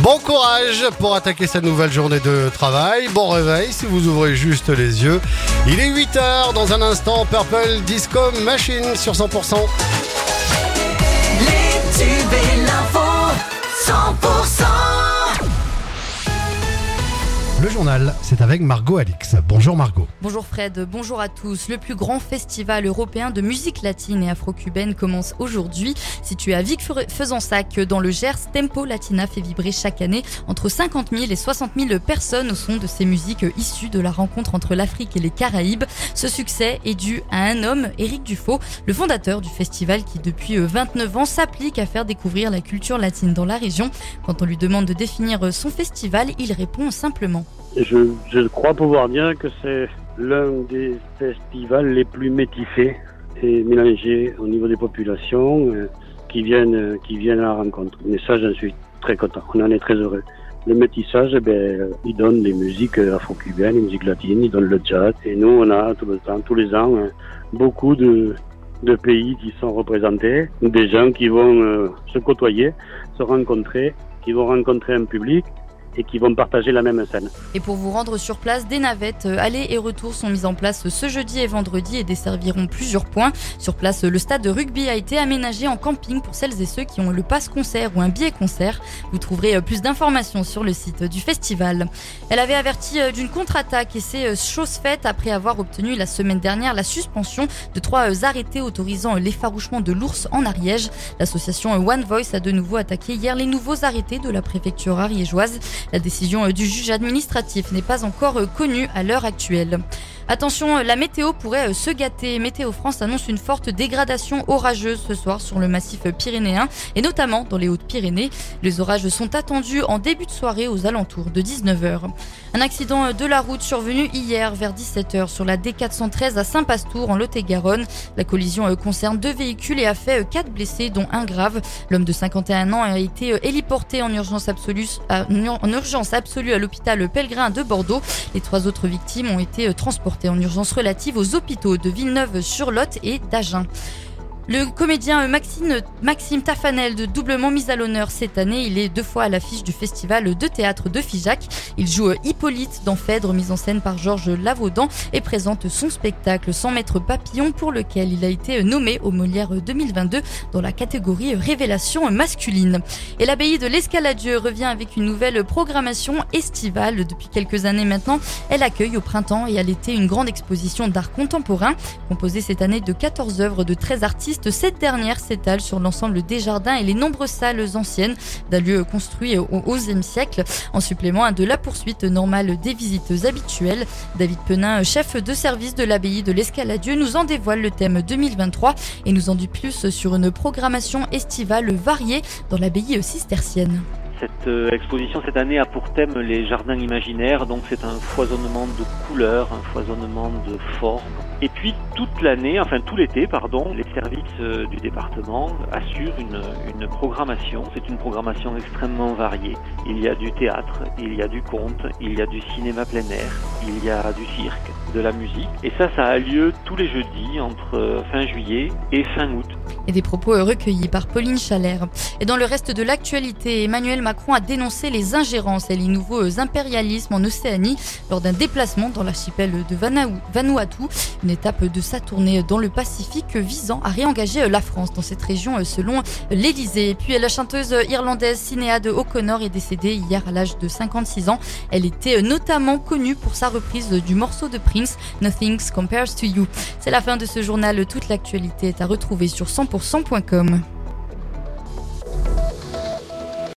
Bon courage pour attaquer cette nouvelle journée de travail. Bon réveil si vous ouvrez juste les yeux. Il est 8h dans un instant. Purple Disco Machine sur 100%. Les tubes et c'est avec Margot Alix. Bonjour Margot. Bonjour Fred, bonjour à tous. Le plus grand festival européen de musique latine et afro-cubaine commence aujourd'hui. Situé à Vic-Fezensac dans le Gers, Tempo Latina fait vibrer chaque année entre 50 000 et 60 000 personnes au son de ces musiques issues de la rencontre entre l'Afrique et les Caraïbes. Ce succès est dû à un homme, Éric Dufaux, le fondateur du festival qui depuis 29 ans s'applique à faire découvrir la culture latine dans la région. Quand on lui demande de définir son festival, il répond simplement. Je, je crois pouvoir dire que c'est l'un des festivals les plus métissés et mélangés au niveau des populations euh, qui viennent qui viennent à la rencontre. Mais ça, j'en suis très content. On en est très heureux. Le métissage, eh ben, il donne des musiques afro-cubaines, des musiques latines, il donne le jazz. Et nous, on a tout le temps, tous les ans, euh, beaucoup de, de pays qui sont représentés, des gens qui vont euh, se côtoyer, se rencontrer, qui vont rencontrer un public et qui vont partager la même scène. Et pour vous rendre sur place, des navettes euh, aller et retour sont mises en place ce jeudi et vendredi et desserviront plusieurs points. Sur place, le stade de rugby a été aménagé en camping pour celles et ceux qui ont le passe concert ou un billet concert. Vous trouverez euh, plus d'informations sur le site du festival. Elle avait averti euh, d'une contre-attaque et c'est chose faite après avoir obtenu la semaine dernière la suspension de trois arrêtés autorisant l'effarouchement de l'ours en Ariège. L'association One Voice a de nouveau attaqué hier les nouveaux arrêtés de la préfecture ariégeoise. La décision euh, du juge administratif n'est pas encore euh, connue à l'heure actuelle. Attention, la météo pourrait euh, se gâter. Météo France annonce une forte dégradation orageuse ce soir sur le massif pyrénéen et notamment dans les Hautes-Pyrénées. Les orages sont attendus en début de soirée aux alentours de 19h. Un accident de la route survenu hier vers 17h sur la D413 à Saint-Pastour en Lot-et-Garonne. La collision concerne deux véhicules et a fait quatre blessés dont un grave. L'homme de 51 ans a été héliporté en urgence absolue à, en urgence absolue à l'hôpital Pellegrin de Bordeaux. Les trois autres victimes ont été transportées en urgence relative aux hôpitaux de Villeneuve-sur-Lot et d'Agen. Le comédien Maxime, Maxime Tafanel, de doublement mis à l'honneur cette année, il est deux fois à l'affiche du festival de théâtre de Figeac. Il joue Hippolyte dans Phèdre, mise en scène par Georges Lavaudan, et présente son spectacle Sans mètres papillon, pour lequel il a été nommé au Molière 2022 dans la catégorie Révélation masculine. Et l'abbaye de l'Escaladieu revient avec une nouvelle programmation estivale. Depuis quelques années maintenant, elle accueille au printemps et à l'été une grande exposition d'art contemporain, composée cette année de 14 œuvres de 13 artistes cette dernière s'étale sur l'ensemble des jardins et les nombreuses salles anciennes d'un lieu construit au XIe siècle, en supplément de la poursuite normale des visites habituelles. David Penin, chef de service de l'abbaye de l'Escaladieu, nous en dévoile le thème 2023 et nous en dit plus sur une programmation estivale variée dans l'abbaye cistercienne. Cette euh, exposition cette année a pour thème les jardins imaginaires, donc c'est un foisonnement de couleurs, un foisonnement de formes. Et puis toute l'année, enfin tout l'été, pardon, les services euh, du département assurent une, une programmation. C'est une programmation extrêmement variée. Il y a du théâtre, il y a du conte, il y a du cinéma plein air, il y a du cirque, de la musique. Et ça, ça a lieu tous les jeudis entre euh, fin juillet et fin août. Et des propos recueillis par Pauline Chalère. Et dans le reste de l'actualité, Emmanuel Macron a dénoncé les ingérences et les nouveaux impérialismes en Océanie lors d'un déplacement dans l'archipel de Vanuatu, une étape de sa tournée dans le Pacifique visant à réengager la France dans cette région selon l'Elysée. Puis la chanteuse irlandaise Sinéad O'Connor est décédée hier à l'âge de 56 ans. Elle était notamment connue pour sa reprise du morceau de Prince, Nothing Compares to You. C'est la fin de ce journal. Toute l'actualité est à retrouver sur 100%.com.